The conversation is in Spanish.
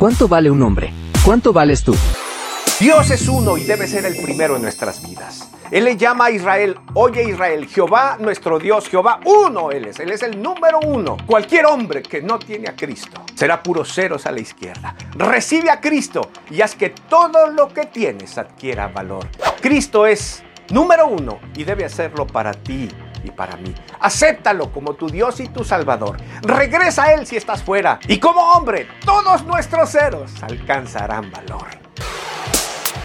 ¿Cuánto vale un hombre? ¿Cuánto vales tú? Dios es uno y debe ser el primero en nuestras vidas. Él le llama a Israel, oye Israel, Jehová nuestro Dios, Jehová uno Él es, Él es el número uno. Cualquier hombre que no tiene a Cristo será puro ceros a la izquierda. Recibe a Cristo y haz que todo lo que tienes adquiera valor. Cristo es número uno y debe hacerlo para ti y para mí. Acéptalo como tu Dios y tu Salvador. Regresa a Él si estás fuera. Y como hombre, todos nuestros ceros alcanzarán valor.